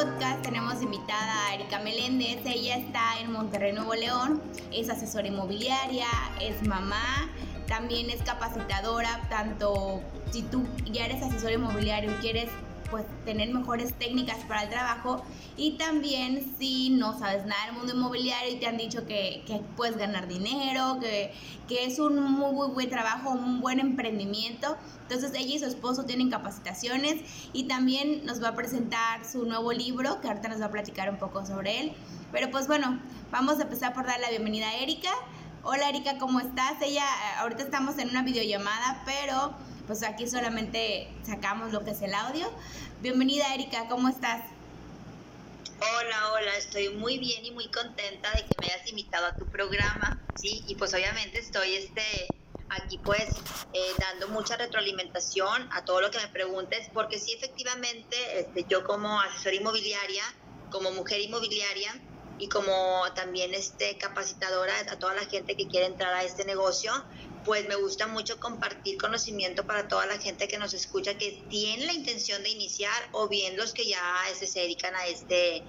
podcast tenemos invitada a Erika Meléndez. Ella está en Monterrey, Nuevo León. Es asesora inmobiliaria, es mamá, también es capacitadora, tanto si tú ya eres asesor inmobiliario y quieres pues tener mejores técnicas para el trabajo y también si no sabes nada del mundo inmobiliario y te han dicho que, que puedes ganar dinero, que, que, es un muy, muy buen trabajo, un buen emprendimiento. Entonces ella y su esposo tienen capacitaciones y también nos va a presentar su nuevo libro que ahorita nos va a platicar un poco sobre él. Pero pues bueno, vamos a empezar por dar la bienvenida a Erika. Hola Erika, ¿cómo estás? Ella, ahorita estamos en una videollamada, pero pues aquí solamente sacamos lo que es el audio. Bienvenida Erika, ¿cómo estás? Hola, hola, estoy muy bien y muy contenta de que me hayas invitado a tu programa, sí, y pues obviamente estoy este aquí pues eh, dando mucha retroalimentación a todo lo que me preguntes, porque sí efectivamente este, yo como asesora inmobiliaria, como mujer inmobiliaria y como también este capacitadora a toda la gente que quiere entrar a este negocio, pues me gusta mucho compartir conocimiento para toda la gente que nos escucha que tiene la intención de iniciar o bien los que ya se dedican a este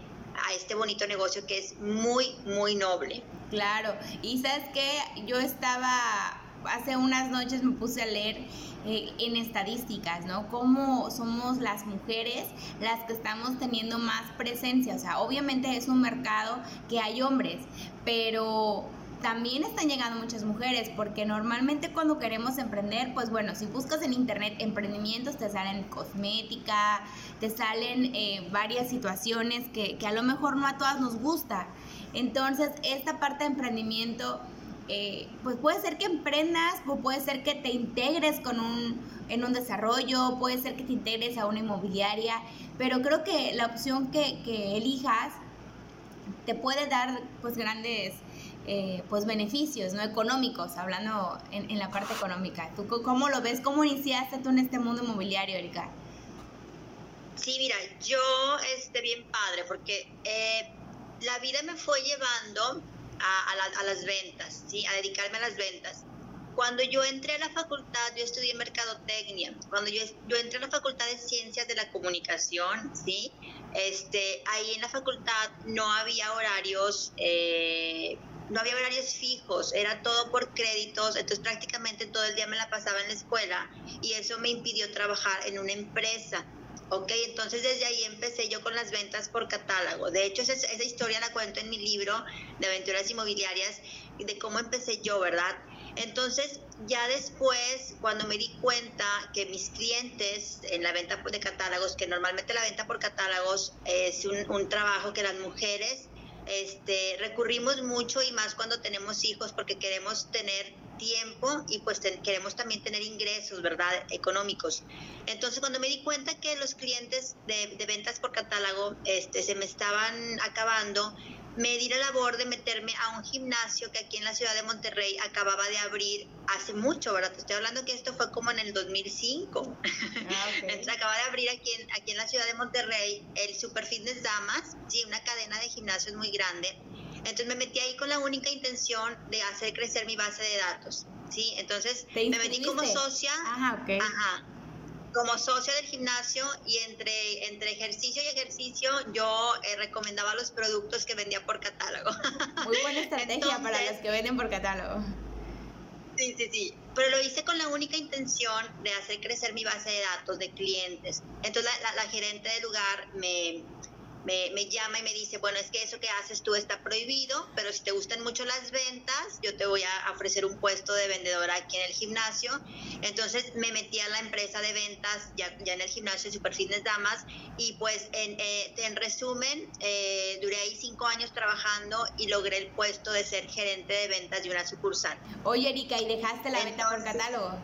a este bonito negocio que es muy muy noble. Claro, y sabes que yo estaba hace unas noches me puse a leer eh, en estadísticas, ¿no? Cómo somos las mujeres las que estamos teniendo más presencia. O sea, obviamente es un mercado que hay hombres, pero también están llegando muchas mujeres, porque normalmente cuando queremos emprender, pues bueno, si buscas en internet emprendimientos, te salen cosmética, te salen eh, varias situaciones que, que, a lo mejor no a todas nos gusta. Entonces, esta parte de emprendimiento, eh, pues puede ser que emprendas, o puede ser que te integres con un, en un desarrollo, puede ser que te integres a una inmobiliaria, pero creo que la opción que, que elijas te puede dar pues grandes eh, pues beneficios no económicos, hablando en, la parte económica. ¿Tú cómo lo ves? ¿Cómo iniciaste tú en este mundo inmobiliario, Erika? Sí, mira, yo, este, bien padre, porque eh, la vida me fue llevando a, las ventas, ¿sí? A dedicarme a las ventas. Cuando yo entré a la facultad, yo estudié mercadotecnia. Cuando yo, yo entré a la facultad de ciencias de la comunicación, ¿sí? Este, ahí en la facultad no había horarios eh, no había horarios fijos, era todo por créditos, entonces prácticamente todo el día me la pasaba en la escuela y eso me impidió trabajar en una empresa. Ok, entonces desde ahí empecé yo con las ventas por catálogo. De hecho, esa, esa historia la cuento en mi libro de aventuras inmobiliarias, de cómo empecé yo, ¿verdad? Entonces, ya después, cuando me di cuenta que mis clientes en la venta de catálogos, que normalmente la venta por catálogos es un, un trabajo que las mujeres este, recurrimos mucho y más cuando tenemos hijos porque queremos tener tiempo y pues queremos también tener ingresos, ¿verdad? Económicos. Entonces cuando me di cuenta que los clientes de, de ventas por catálogo este, se me estaban acabando, me di la labor de meterme a un gimnasio que aquí en la ciudad de Monterrey acababa de abrir hace mucho, ¿verdad? Te estoy hablando que esto fue como en el 2005. Ah, Entonces acaba de abrir aquí en, aquí en la ciudad de Monterrey el Super Fitness Damas, sí, una cadena de gimnasios muy grande. Entonces me metí ahí con la única intención de hacer crecer mi base de datos, ¿sí? Entonces me metí como socia. Ajá, ok. Ajá como socia del gimnasio y entre, entre ejercicio y ejercicio yo eh, recomendaba los productos que vendía por catálogo. Muy buena estrategia para los que venden por catálogo. Sí, sí, sí. Pero lo hice con la única intención de hacer crecer mi base de datos de clientes. Entonces la gerente del lugar me, me, me, llama y me dice, bueno, es que eso que haces tú está prohibido, pero si te gustan mucho las ventas, yo te voy a ofrecer un puesto de vendedora aquí en el gimnasio. Entonces me metí a la empresa de ventas ya, ya en el gimnasio Super Fitness Damas y pues en, eh, en resumen, eh, duré ahí cinco años trabajando y logré el puesto de ser gerente de ventas de una sucursal. Oye, Erika, ¿y dejaste la venta por catálogo?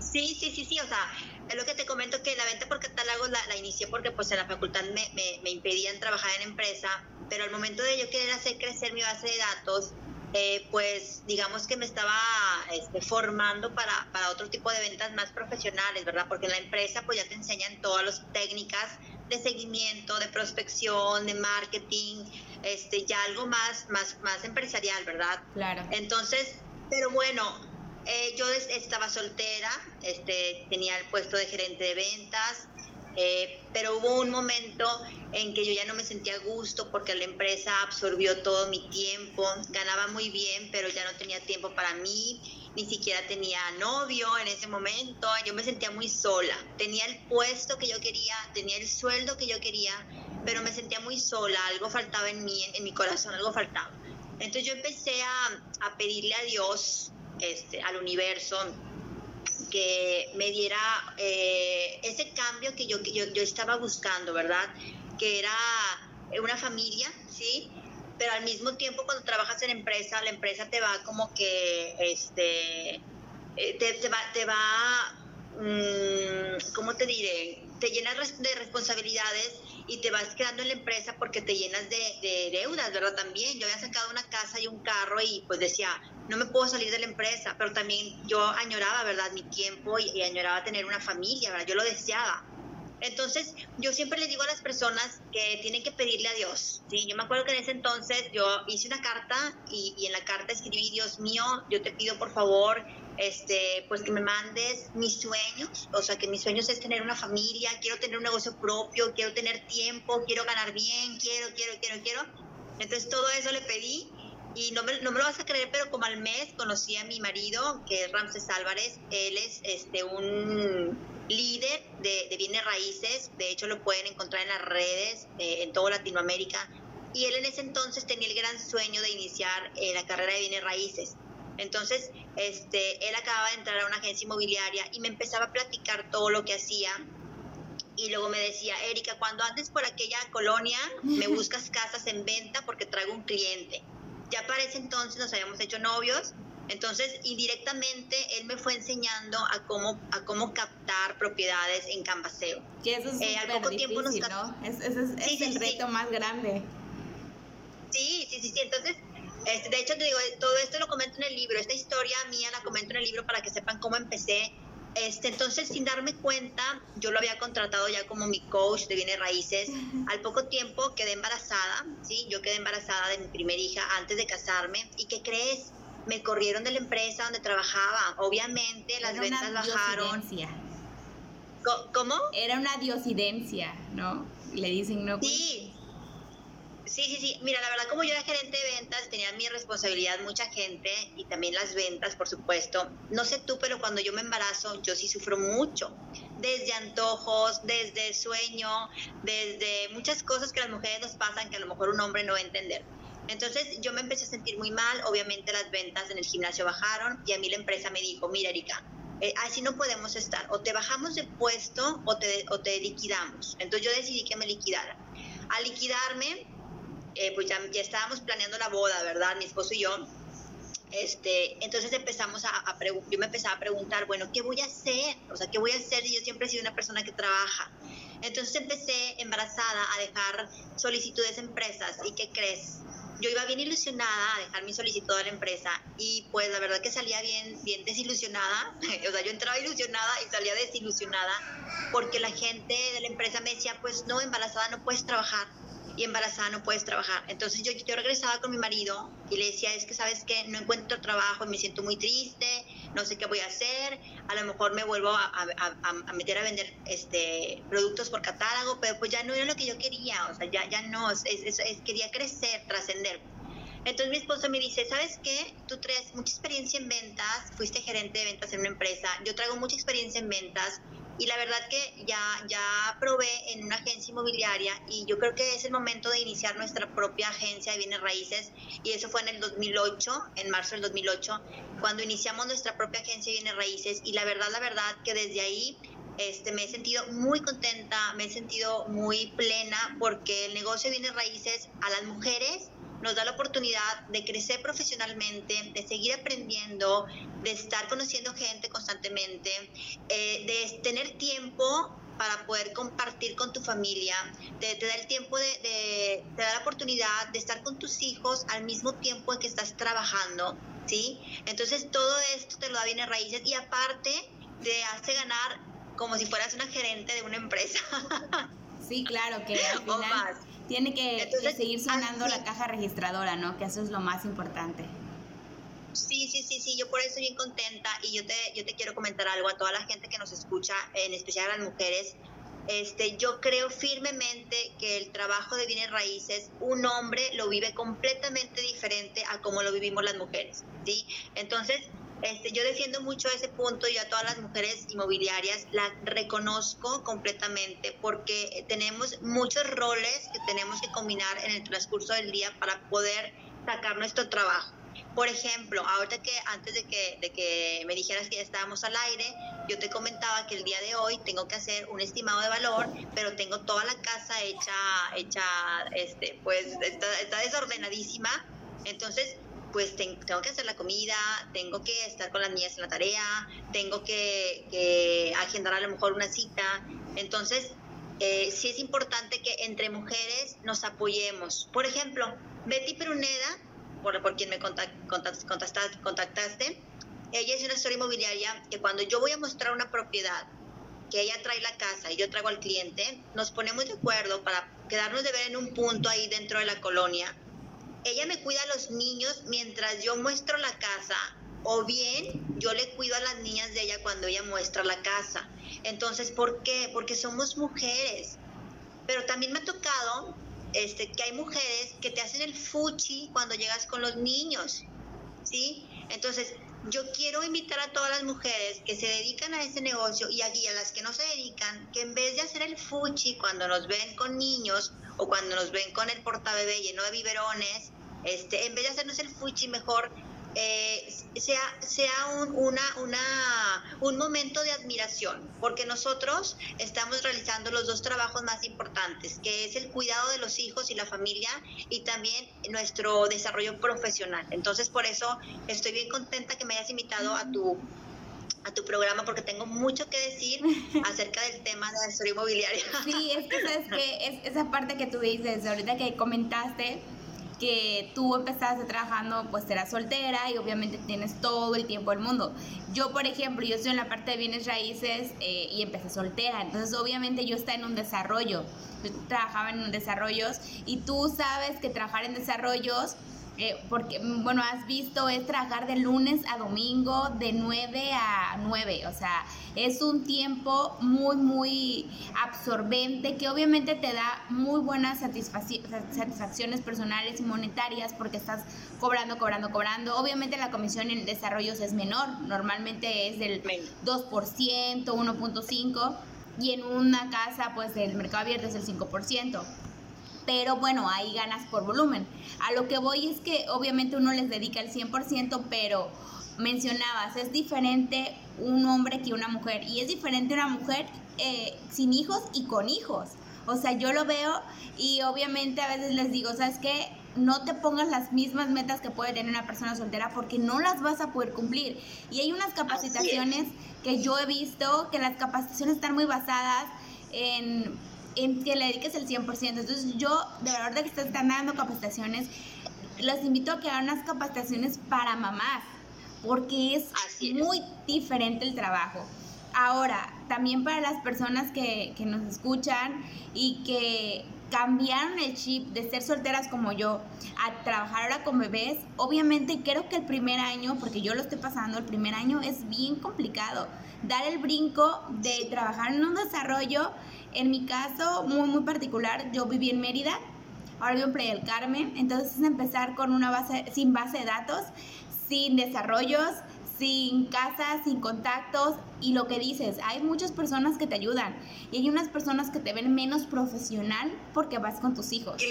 Sí, sí, sí, sí, o sea, es lo que te comento que la venta por catálogo la, la inicié porque pues en la facultad me, me, me, impedían trabajar en empresa, pero al momento de yo querer hacer crecer mi base de datos, eh, pues digamos que me estaba este, formando para, para otro tipo de ventas más profesionales, ¿verdad? Porque en la empresa pues ya te enseñan todas las técnicas de seguimiento, de prospección, de marketing, este, ya algo más, más, más empresarial, ¿verdad? Claro. Entonces, pero bueno, eh, yo estaba soltera, este, tenía el puesto de gerente de ventas, Eh, pero hubo un momento en que yo ya no me sentía a gusto porque la empresa absorbió todo mi tiempo, ganaba muy bien, pero ya no tenía tiempo para mí, ni siquiera tenía novio en ese momento, yo me sentía muy sola, tenía el puesto que yo quería, tenía el sueldo que yo quería, pero me sentía muy sola, algo faltaba en mí, en, mi corazón, algo faltaba. Entonces yo empecé a, a pedirle a Dios, este, al universo, que me diera eh, ese cambio que yo, yo, yo, estaba buscando, ¿verdad? Que era una familia, ¿sí? Pero al mismo tiempo cuando trabajas en empresa, la empresa te va como que, este, eh, te, te va, te va ¿cómo te diré? Te llenas de responsabilidades y te vas quedando en la empresa porque te llenas de, de, deudas, ¿verdad? También yo había sacado una casa y un carro y pues decía, no me puedo salir de la empresa, pero también yo añoraba, ¿verdad? Mi tiempo y, añoraba tener una familia, ¿verdad? Yo lo deseaba. Entonces, yo siempre le digo a las personas que tienen que pedirle a Dios, ¿sí? Yo me acuerdo que en ese entonces yo hice una carta y, y en la carta escribí, Dios mío, yo te pido por favor este, pues que me mandes mis sueños, o sea, que mis sueños es tener una familia, quiero tener un negocio propio, quiero tener tiempo, quiero ganar bien, quiero, quiero, quiero, quiero. Entonces todo eso le pedí y no me, no me lo vas a creer, pero como al mes conocí a mi marido, que es Ramses Álvarez, él es este, un líder de, de bienes raíces, de hecho lo pueden encontrar en las redes, eh, en toda Latinoamérica, y él en ese entonces tenía el gran sueño de iniciar eh, la carrera de bienes raíces entonces, este, él acababa de entrar a una agencia inmobiliaria y me empezaba a platicar todo lo que hacía. Y luego me decía, Erika, cuando andes por aquella colonia, me buscas casas en venta porque traigo un cliente. Ya para ese entonces nos habíamos hecho novios, entonces indirectamente él me fue enseñando a cómo, a cómo captar propiedades en Canvaseo. Que eso es eh, al poco tiempo nos ¿no? Es, ese es, el reto más grande. Sí, sí, sí, sí. Entonces este, de hecho, te digo, todo esto lo comento en el libro, esta historia mía la comento en el libro para que sepan cómo empecé. Este, entonces, sin darme cuenta, yo lo había contratado ya como mi coach de bienes raíces. Al poco tiempo quedé embarazada, ¿sí? Yo quedé embarazada de mi primera hija antes de casarme. ¿Y qué crees? Me corrieron de la empresa donde trabajaba. Obviamente, las ventas bajaron. ¿Cómo? Era una diosidencia, ¿no? Le dicen, ¿no? Sí, Sí, sí, sí. Mira, la verdad, como yo era gerente de ventas, tenía mi responsabilidad mucha gente y también las ventas, por supuesto. No sé tú, pero cuando yo me embarazo, yo sí sufro mucho. Desde antojos, desde sueño, desde muchas cosas que las mujeres nos pasan que a lo mejor un hombre no va a entender. Entonces yo me empecé a sentir muy mal, obviamente las ventas en el gimnasio bajaron y a mí la empresa me dijo, mira Erika, eh, así no podemos estar, o te bajamos de puesto o te, o te liquidamos. Entonces yo decidí que me liquidara. Al liquidarme, eh, pues ya, ya, estábamos planeando la boda, ¿verdad? Mi esposo y yo. Este, entonces empezamos a, a yo me empezaba a preguntar, bueno, ¿qué voy a hacer? O sea, ¿qué voy a hacer? Y yo siempre he sido una persona que trabaja. Entonces empecé embarazada a dejar solicitudes a empresas. ¿Y qué crees? Yo iba bien ilusionada a dejar mi solicitud a la empresa y pues la verdad que salía bien, bien desilusionada. o sea, yo entraba ilusionada y salía desilusionada porque la gente de la empresa me decía, pues no, embarazada no puedes trabajar y embarazada no puedes trabajar. Entonces yo, yo regresaba con mi marido y le decía, es que sabes que no encuentro trabajo y me siento muy triste, no sé qué voy a hacer, a lo mejor me vuelvo a, a, meter a vender este productos por catálogo, pero pues ya no era lo que yo quería, o sea, ya, ya no, es, es, quería crecer, trascender. Entonces mi esposo me dice, ¿sabes qué? Tú traes mucha experiencia en ventas, fuiste gerente de ventas en una empresa, yo traigo mucha experiencia en ventas, y la verdad que ya, ya probé en una agencia inmobiliaria y yo creo que es el momento de iniciar nuestra propia agencia de bienes raíces y eso fue en el 2008, en marzo del 2008, cuando iniciamos nuestra propia agencia de bienes raíces y la verdad, la verdad que desde ahí este, me he sentido muy contenta, me he sentido muy plena porque el negocio de bienes raíces a las mujeres nos da la oportunidad de crecer profesionalmente, de seguir aprendiendo, de estar conociendo gente constantemente, eh, de tener tiempo para poder compartir con tu familia, te, da el tiempo de, te da la oportunidad de estar con tus hijos al mismo tiempo en que estás trabajando, ¿sí? Entonces todo esto te lo da bien en raíces y aparte te hace ganar como si fueras una gerente de una empresa. Sí, claro, que al final tiene que, seguir sonando la caja registradora, ¿no? Que eso es lo más importante. Sí, sí, sí, sí, yo por eso estoy bien contenta y yo te, yo te quiero comentar algo a toda la gente que nos escucha, en especial a las mujeres. este, yo creo firmemente que el trabajo de bienes raíces, un hombre lo vive completamente diferente a como lo vivimos las mujeres, ¿sí? Entonces, este, yo defiendo mucho ese punto y a todas las mujeres inmobiliarias la reconozco completamente porque tenemos muchos roles que tenemos que combinar en el transcurso del día para poder sacar nuestro trabajo. Por ejemplo, ahorita que antes de que, de que me dijeras que ya estábamos al aire, yo te comentaba que el día de hoy tengo que hacer un estimado de valor, pero tengo toda la casa hecha, hecha, este, pues está, está desordenadísima. Entonces, pues tengo que hacer la comida, tengo que estar con las niñas en la tarea, tengo que, que agendar a lo mejor una cita. Entonces, eh, sí es importante que entre mujeres nos apoyemos. Por ejemplo, Betty Pruneda por, quien me contactaste, ella es una historia inmobiliaria que cuando yo voy a mostrar una propiedad, que ella trae la casa y yo traigo al cliente, nos ponemos de acuerdo para quedarnos de ver en un punto ahí dentro de la colonia. Ella me cuida a los niños mientras yo muestro la casa o bien yo le cuido a las niñas de ella cuando ella muestra la casa. Entonces, ¿por qué? Porque somos mujeres. Pero también me ha tocado este, que hay mujeres que te hacen el fuchi cuando llegas con los niños, ¿sí? Entonces, yo quiero invitar a todas las mujeres que se dedican a ese negocio y aquí a las que no se dedican, que en vez de hacer el fuchi cuando nos ven con niños o cuando nos ven con el portabebé lleno de biberones, este, en vez de hacernos el fuchi, mejor eh, sea, sea un, una, una, un momento de admiración, porque nosotros estamos realizando los dos trabajos más importantes, que es el cuidado de los hijos y la familia y también nuestro desarrollo profesional. Entonces, por eso estoy bien contenta que me hayas invitado a tu a tu programa porque tengo mucho que decir acerca del tema de la historia inmobiliaria. Sí, es que sabes que es esa parte que tú dices, ahorita que comentaste, que tú empezaste trabajando, pues eras soltera y obviamente tienes todo el tiempo del mundo. Yo, por ejemplo, yo estoy en la parte de bienes raíces eh, y empecé soltera, entonces obviamente yo estaba en un desarrollo, yo trabajaba en desarrollos y tú sabes que trabajar en desarrollos eh, porque, bueno, has visto, es trabajar de lunes a domingo de 9 a 9, o sea, es un tiempo muy, muy absorbente que obviamente te da muy buenas satisfacciones personales y monetarias porque estás cobrando, cobrando, cobrando. Obviamente la comisión en desarrollos es menor, normalmente es del 2%, 1.5%. Y en una casa, pues el mercado abierto es el 5% pero bueno, ahí ganas por volumen. A lo que voy es que obviamente uno les dedica el 100%, pero mencionabas, es diferente un hombre que una mujer, y es diferente una mujer eh, sin hijos y con hijos. O sea, yo lo veo y obviamente a veces les digo, ¿sabes qué? No te pongas las mismas metas que puede tener una persona soltera porque no las vas a poder cumplir. Y hay unas capacitaciones que yo he visto que las capacitaciones están muy basadas en en que le dediques el 100%. Entonces yo, de verdad que están dando capacitaciones, los invito a que hagan unas capacitaciones para mamás, porque es, muy diferente el trabajo. Ahora, también para las personas que, que nos escuchan y que cambiaron el chip de ser solteras como yo a trabajar ahora con bebés, obviamente creo que el primer año, porque yo lo estoy pasando, el primer año es bien complicado. Dar el brinco de trabajar en un desarrollo en mi caso, muy, muy particular, yo viví en Mérida, ahora vivo en Playa del Carmen, entonces es empezar con una base, sin base de datos, sin desarrollos, sin casas, sin contactos y lo que dices, hay muchas personas que te ayudan y hay unas personas que te ven menos profesional porque vas con tus hijos.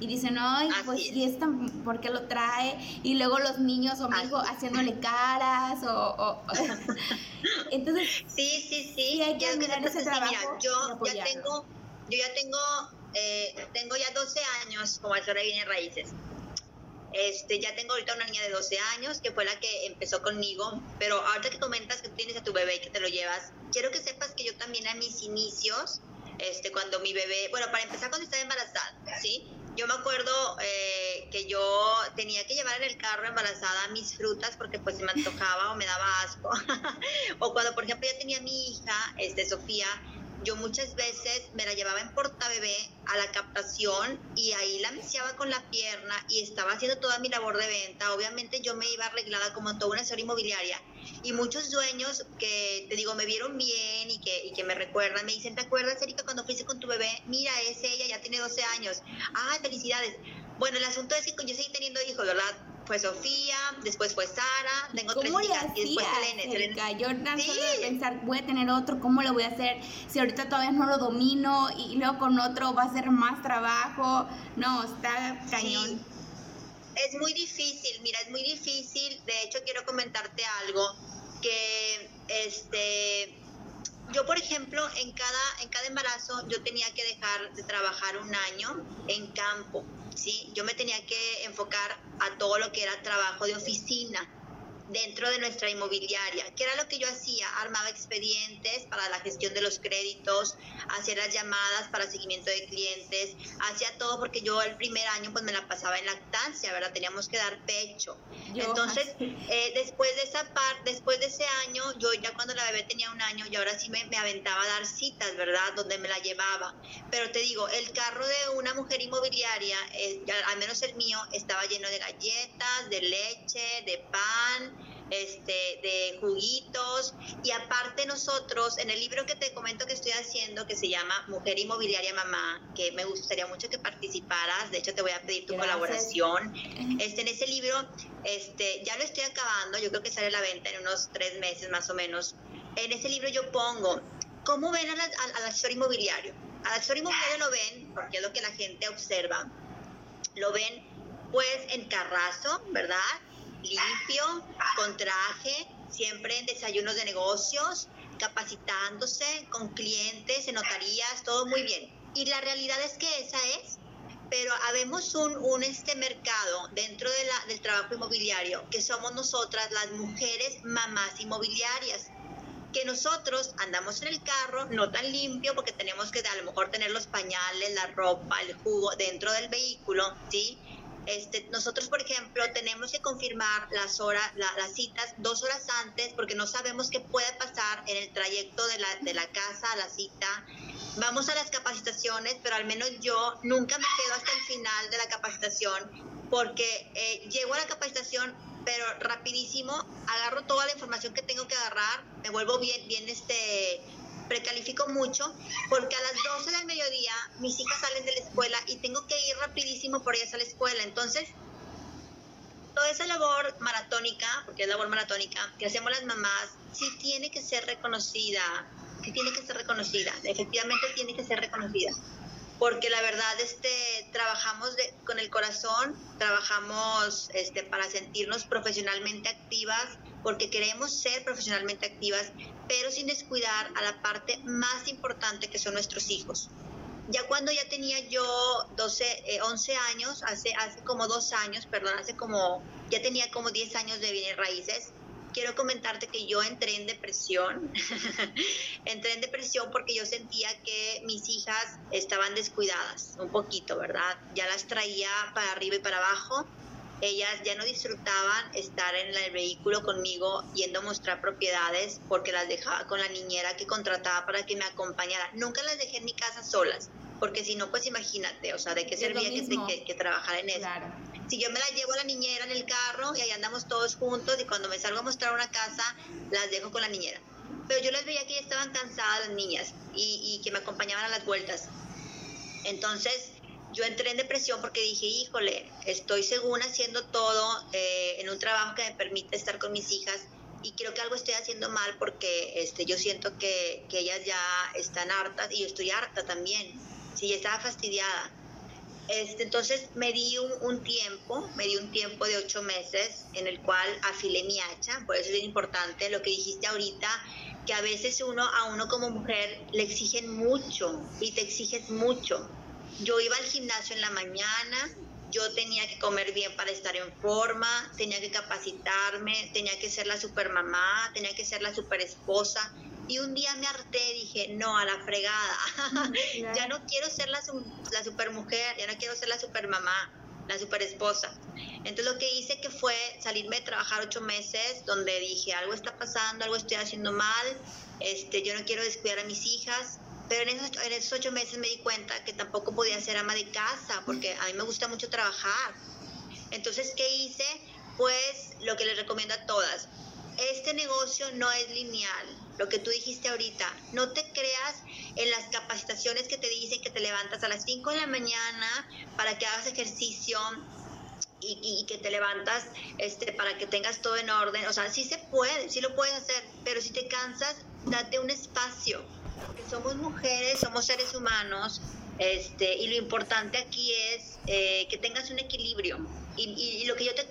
Y dicen, ay, pues ¿y esta por qué lo trae? Y luego los niños o mi hijo haciéndole caras o... Entonces, sí, sí, sí. hay que admirar ese trabajo. yo, ya tengo, yo ya tengo, eh, tengo ya 12 años como asesora de bienes raíces. Este, ya tengo ahorita una niña de 12 años que fue la que empezó conmigo, pero ahorita que comentas que tienes a tu bebé y que te lo llevas, quiero que sepas que yo también a mis inicios, este, cuando mi bebé, bueno, para empezar cuando estaba embarazada, ¿sí? Yo me acuerdo eh, que yo tenía que llevar en el carro embarazada mis frutas porque pues se me antojaba o me daba asco. o cuando, por ejemplo, ya tenía mi hija, este, Sofía, yo muchas veces me la llevaba en portabebé a la captación y ahí la meciaba con la pierna y estaba haciendo toda mi labor de venta. Obviamente yo me iba arreglada como toda una señora inmobiliaria y muchos dueños que, te digo, me vieron bien y que, y que me recuerdan, me dicen, ¿te acuerdas, Erika, cuando fuiste con tu bebé? Mira, es ella, ya tiene 12 años. ¡Ay, felicidades! Bueno, el asunto es que yo seguí teniendo hijos, ¿verdad? Fue Sofía, después fue Sara, tengo tres hijas y después Selene. Yo tan solo de pensar, voy a tener otro, ¿cómo lo voy a hacer? Si ahorita todavía no lo domino y luego con otro va a ser más trabajo. No, está cañón. Es muy difícil, mira, es muy difícil. De hecho, quiero comentarte algo que este yo por ejemplo en cada en cada embarazo yo tenía que dejar de trabajar un año en campo sí yo me tenía que enfocar a todo lo que era trabajo de oficina dentro de nuestra inmobiliaria. ¿Qué era lo que yo hacía? Armaba expedientes para la gestión de los créditos, hacía las llamadas para seguimiento de clientes, hacía todo porque yo el primer año pues me la pasaba en lactancia, ¿verdad? Teníamos que dar pecho. Entonces, eh, después de esa parte, después de ese año, yo ya cuando la bebé tenía un año, y ahora sí me, me aventaba a dar citas, ¿verdad? Donde me la llevaba. Pero te digo, el carro de una mujer inmobiliaria, eh, al menos el mío, estaba lleno de galletas, de leche, de pan, este, de juguitos. Y aparte nosotros en el libro que te comento que estoy haciendo que se llama Mujer Inmobiliaria Mamá que me gustaría mucho que participaras de hecho te voy a pedir tu colaboración este en ese libro este ya lo estoy acabando yo creo que sale a la venta en unos tres meses más o menos. En ese libro yo pongo cómo ven al, al asesor inmobiliario al asesor inmobiliario lo ven porque es lo que la gente observa. Lo ven pues en carrazo verdad limpio, con traje, siempre en desayunos de negocios, capacitándose con clientes, en notarías, todo muy bien. Y la realidad es que esa es, pero habemos un, este mercado dentro del trabajo inmobiliario que somos nosotras las mujeres mamás inmobiliarias que nosotros andamos en el carro no tan limpio porque tenemos que a lo mejor tener los pañales, la ropa, el jugo dentro del vehículo, ¿sí? Este, nosotros, por ejemplo, tenemos que confirmar las horas, las citas dos horas antes porque no sabemos qué puede pasar en el trayecto de la, de la casa a la cita. Vamos a las capacitaciones, pero al menos yo nunca me quedo hasta el final de la capacitación porque eh, llego a la capacitación, pero rapidísimo agarro toda la información que tengo que agarrar, me vuelvo bien, bien este precalifico mucho porque a las 12 del mediodía mis hijas salen de la escuela y tengo que ir rapidísimo por ellas a la escuela. Entonces, toda esa labor maratónica, porque es labor maratónica, que hacemos las mamás, sí tiene que ser reconocida, sí tiene que ser reconocida, efectivamente tiene que ser reconocida porque la verdad este trabajamos con el corazón, trabajamos este para sentirnos profesionalmente activas, porque queremos ser profesionalmente activas, pero sin descuidar a la parte más importante que son nuestros hijos. Ya cuando ya tenía yo 12, 11 eh, años, hace, hace como dos años, perdón, hace como, ya tenía como 10 años de bienes raíces, quiero comentarte que yo entré en depresión. entré en depresión porque yo sentía que mis hijas estaban descuidadas, un poquito, ¿verdad? Ya las traía para arriba y para abajo. Ellas ya no disfrutaban estar en el vehículo conmigo yendo a mostrar propiedades porque las dejaba con la niñera que contrataba para que me acompañara. Nunca las dejé en mi casa solas, porque si no, pues imagínate, o sea, ¿de qué servía que, que, trabajara en eso? Si yo me la llevo a la niñera en el carro y ahí andamos todos juntos y cuando me salgo a mostrar una casa, las dejo con la niñera. Pero yo les veía que ya estaban cansadas las niñas y, que me acompañaban a las vueltas. Entonces, yo entré en depresión porque dije, híjole, estoy según haciendo todo eh, en un trabajo que me permite estar con mis hijas y creo que algo estoy haciendo mal porque este, yo siento que, que ellas ya están hartas y yo estoy harta también. Sí, estaba fastidiada. Este, entonces me di un, tiempo, me di un tiempo de ocho meses en el cual afilé mi hacha, por eso es importante lo que dijiste ahorita, que a veces uno, a uno como mujer le exigen mucho y te exiges mucho. Yo iba al gimnasio en la mañana, yo tenía que comer bien para estar en forma, tenía que capacitarme, tenía que ser la super mamá, tenía que ser la super esposa. Y un día me harté, dije, no, a la fregada. ya no quiero ser la, la super mujer, ya no quiero ser la super mamá, la super esposa. Entonces lo que hice que fue salirme de trabajar ocho meses, donde dije, algo está pasando, algo estoy haciendo mal, este, yo no quiero descuidar a mis hijas, pero en esos, en esos ocho meses me di cuenta que tampoco podía ser ama de casa, porque a mí me gusta mucho trabajar. Entonces, ¿qué hice? Pues lo que les recomiendo a todas. Este negocio no es lineal, lo que tú dijiste ahorita. No te creas en las capacitaciones que te dicen que te levantas a las 5 de la mañana para que hagas ejercicio y, que te levantas este, para que tengas todo en orden. O sea, sí se puede, sí lo puedes hacer, pero si te cansas, date un espacio. Porque somos mujeres, somos seres humanos, este, y lo importante aquí es eh, que tengas un equilibrio. Y, lo que yo te,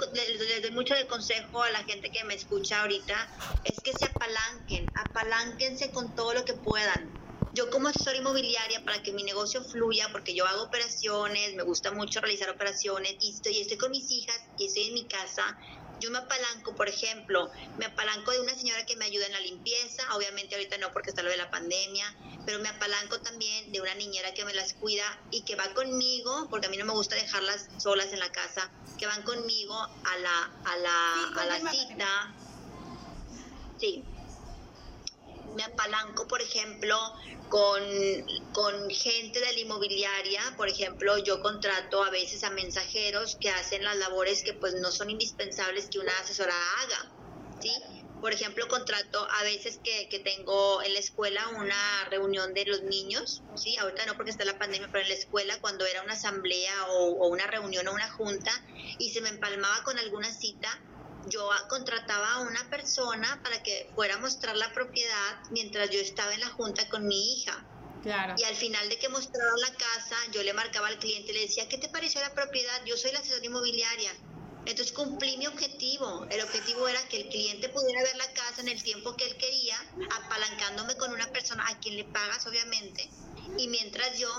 doy mucho de consejo a la gente que me escucha ahorita es que se apalanquen, apalánquense con todo lo que puedan yo como asesora inmobiliaria para que mi negocio fluya, porque yo hago operaciones, me gusta mucho realizar operaciones y estoy, estoy con mis hijas y estoy en mi casa, yo me apalanco, por ejemplo, me apalanco de una señora que me ayuda en la limpieza, obviamente ahorita no porque está lo de la pandemia, pero me apalanco también de una niñera que me las cuida y que va conmigo, porque a mí no me gusta dejarlas solas en la casa, que van conmigo a la, a la, a la cita. Sí, me apalanco, por ejemplo, con, con gente de la inmobiliaria, por ejemplo, yo contrato a veces a mensajeros que hacen las labores que pues no son indispensables que una asesora haga, ¿sí? Por ejemplo, contrato a veces que, que, tengo en la escuela una reunión de los niños, ¿sí? Ahorita no porque está la pandemia, pero en la escuela cuando era una asamblea o, o una reunión o una junta y se me empalmaba con alguna cita, yo contrataba a una persona para que fuera a mostrar la propiedad mientras yo estaba en la junta con mi hija. Claro. Y al final de que mostraron la casa, yo le marcaba al cliente y le decía, ¿qué te pareció la propiedad? Yo soy la asesora inmobiliaria. Entonces cumplí mi objetivo. El objetivo era que el cliente pudiera ver la casa en el tiempo que él quería, apalancándome con una persona a quien le pagas, obviamente. Y mientras yo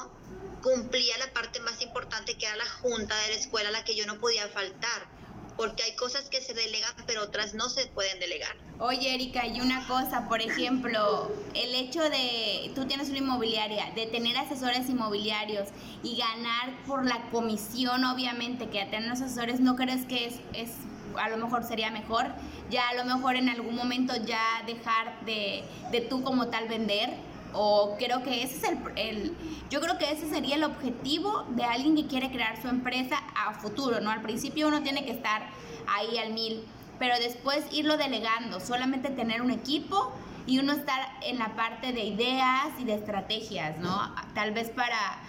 cumplía la parte más importante que era la junta de la escuela a la que yo no podía faltar porque hay cosas que se delegan, pero otras no se pueden delegar. Oye, Erika, y una cosa, por ejemplo, el hecho de, tú tienes una inmobiliaria, de tener asesores inmobiliarios y ganar por la comisión, obviamente, que a tener asesores, ¿no crees que es, es a lo mejor sería mejor? Ya a lo mejor en algún momento ya dejar de, de tú como tal vender o creo que ese es el, el, yo creo que ese sería el objetivo de alguien que quiere crear su empresa a futuro, ¿no? Al principio uno tiene que estar ahí al mil, pero después irlo delegando, solamente tener un equipo y uno estar en la parte de ideas y de estrategias, ¿no? Tal vez para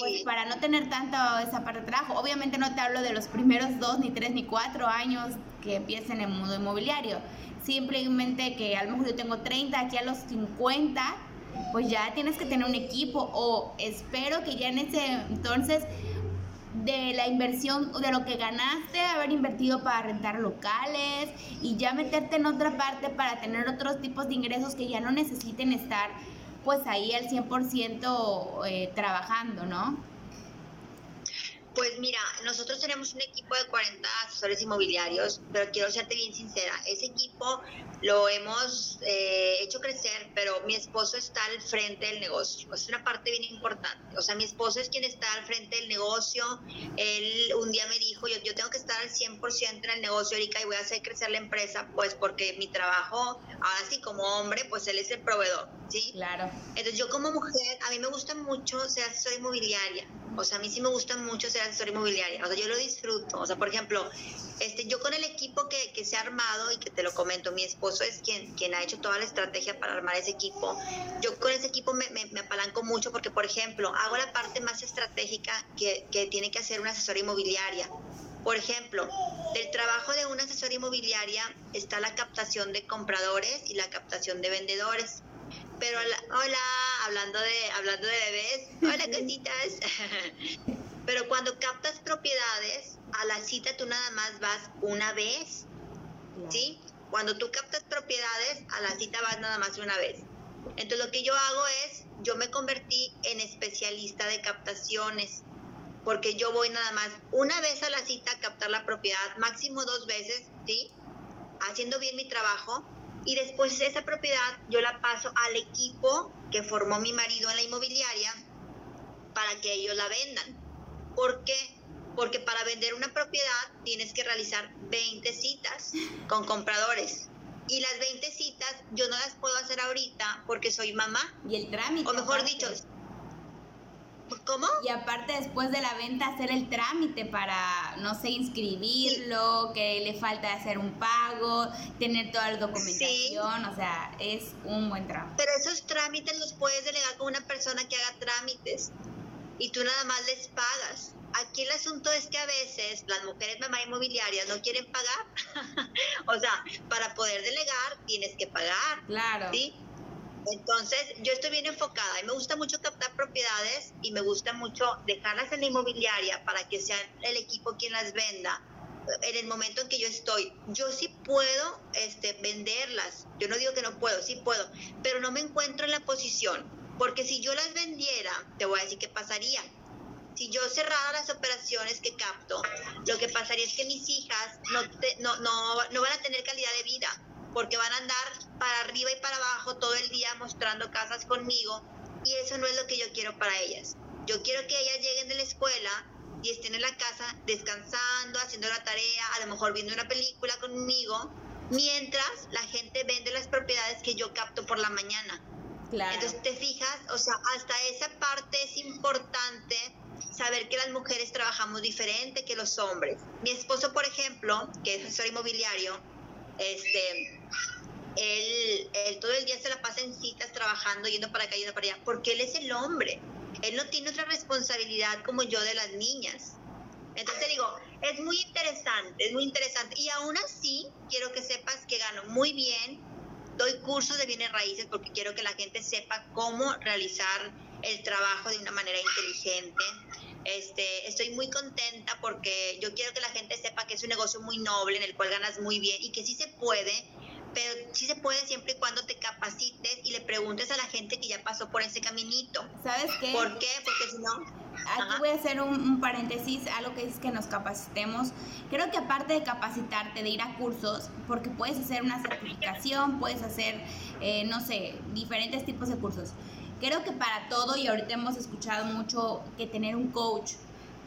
pues para no tener tanto esa parte de trabajo. Obviamente no te hablo de los primeros dos, ni tres, ni cuatro años que empiecen en el mundo inmobiliario. Simplemente que a lo mejor yo tengo 30, aquí a los 50 pues ya tienes que tener un equipo o espero que ya en ese entonces de la inversión de lo que ganaste, haber invertido para rentar locales y ya meterte en otra parte para tener otros tipos de ingresos que ya no necesiten estar pues ahí al 100% eh, trabajando, ¿no? Pues mira, nosotros tenemos un equipo de 40 asesores inmobiliarios, pero quiero serte bien sincera, ese equipo lo hemos eh, hecho crecer, pero mi esposo está al frente del negocio. Es una parte bien importante. O sea, mi esposo es quien está al frente del negocio. Él un día me dijo, yo, yo tengo que estar al 100% en el negocio, Erika, y voy a hacer crecer la empresa, pues porque mi trabajo, ahora sí, como hombre, pues él es el proveedor, ¿sí? Claro. Entonces yo como mujer, a mí me gusta mucho ser asesora inmobiliaria. O sea, a mí sí me gusta mucho ser asesor inmobiliaria. O sea, yo lo disfruto. O sea, por ejemplo, este, yo con el equipo que, que se ha armado y que te lo comento, mi esposo es quien, quien ha hecho toda la estrategia para armar ese equipo. Yo con ese equipo me, me, apalanco mucho porque, por ejemplo, hago la parte más estratégica que, que tiene que hacer una asesora inmobiliaria. Por ejemplo, del trabajo de una asesora inmobiliaria está la captación de compradores y la captación de vendedores. Pero hola, hablando de hablando de bebés, hola cositas. Pero cuando captas propiedades, a la cita tú nada más vas una vez. ¿Sí? Cuando tú captas propiedades, a la cita vas nada más una vez. Entonces lo que yo hago es, yo me convertí en especialista de captaciones, porque yo voy nada más una vez a la cita a captar la propiedad, máximo dos veces, ¿sí? Haciendo bien mi trajo y después esa propiedad yo la paso al equipo que formó mi marido en la inmobiliaria para que ellos la vendan. ¿Por qué? Porque para vender una propiedad tienes que realizar 20 citas con compradores. Y las 20 citas yo no las puedo hacer ahorita porque soy mamá. Y el trámite. O mejor dicho, ¿Cómo? Y aparte después de la venta hacer el trámite para, no sé, inscribirlo, que le falta hacer un pago, tener toda la documentación, o sea, es un buen trámite. Pero esos trámites los puedes delegar con una persona que haga trámites y tú nada más les pagas. Aquí el asunto es que a veces las mujeres mamá inmobiliarias no quieren pagar. o sea, para poder delegar tienes que pagar. Claro. ¿sí? Entonces, yo estoy bien enfocada y me gusta mucho captar propiedades y me gusta mucho dejarlas en la inmobiliaria para que sea el equipo quien las venda en el momento en que yo estoy. Yo sí puedo este, venderlas, yo no digo que no puedo, sí puedo, pero no me encuentro en la posición, porque si yo las vendiera, te voy a decir qué pasaría. Si yo cerrara las operaciones que capto, lo que pasaría es que mis hijas no, no, no, no van a tener calidad de vida porque van a andar para arriba y para abajo todo el día mostrando casas conmigo y eso no es lo que yo quiero para ellas. Yo quiero que ellas lleguen de la escuela y estén en la casa descansando, haciendo la tarea, a lo mejor viendo una película conmigo, mientras la gente vende las propiedades que yo capto por la mañana. Claro. Entonces te fijas, o sea, hasta esa parte es importante saber que las mujeres trabajamos diferente que los hombres. Mi esposo, por ejemplo, que es asesor inmobiliario, este, él, todo el día se la pasa en citas trabajando, yendo para acá, yendo para allá, porque él es el hombre. Él no tiene otra responsabilidad como yo de las niñas. Entonces digo, es muy interesante, es muy interesante. Y aún así, quiero que sepas que gano muy bien. Doy cursos de bienes raíces porque quiero que la gente sepa cómo realizar el trabajo de una manera inteligente. Este, estoy muy contenta porque yo quiero que la gente sepa que es un negocio muy noble en el cual ganas muy bien y que sí se puede, pero sí se puede siempre y cuando te capacites y le preguntes a la gente que ya pasó por ese caminito. ¿Sabes qué? ¿Por qué? Porque si no... Aquí voy a hacer un, paréntesis, algo que es que nos capacitemos. Creo que aparte de capacitarte, de ir a cursos, porque puedes hacer una certificación, puedes hacer, eh, no sé, diferentes tipos de cursos. Creo que para todo, y ahorita hemos escuchado mucho que tener un coach,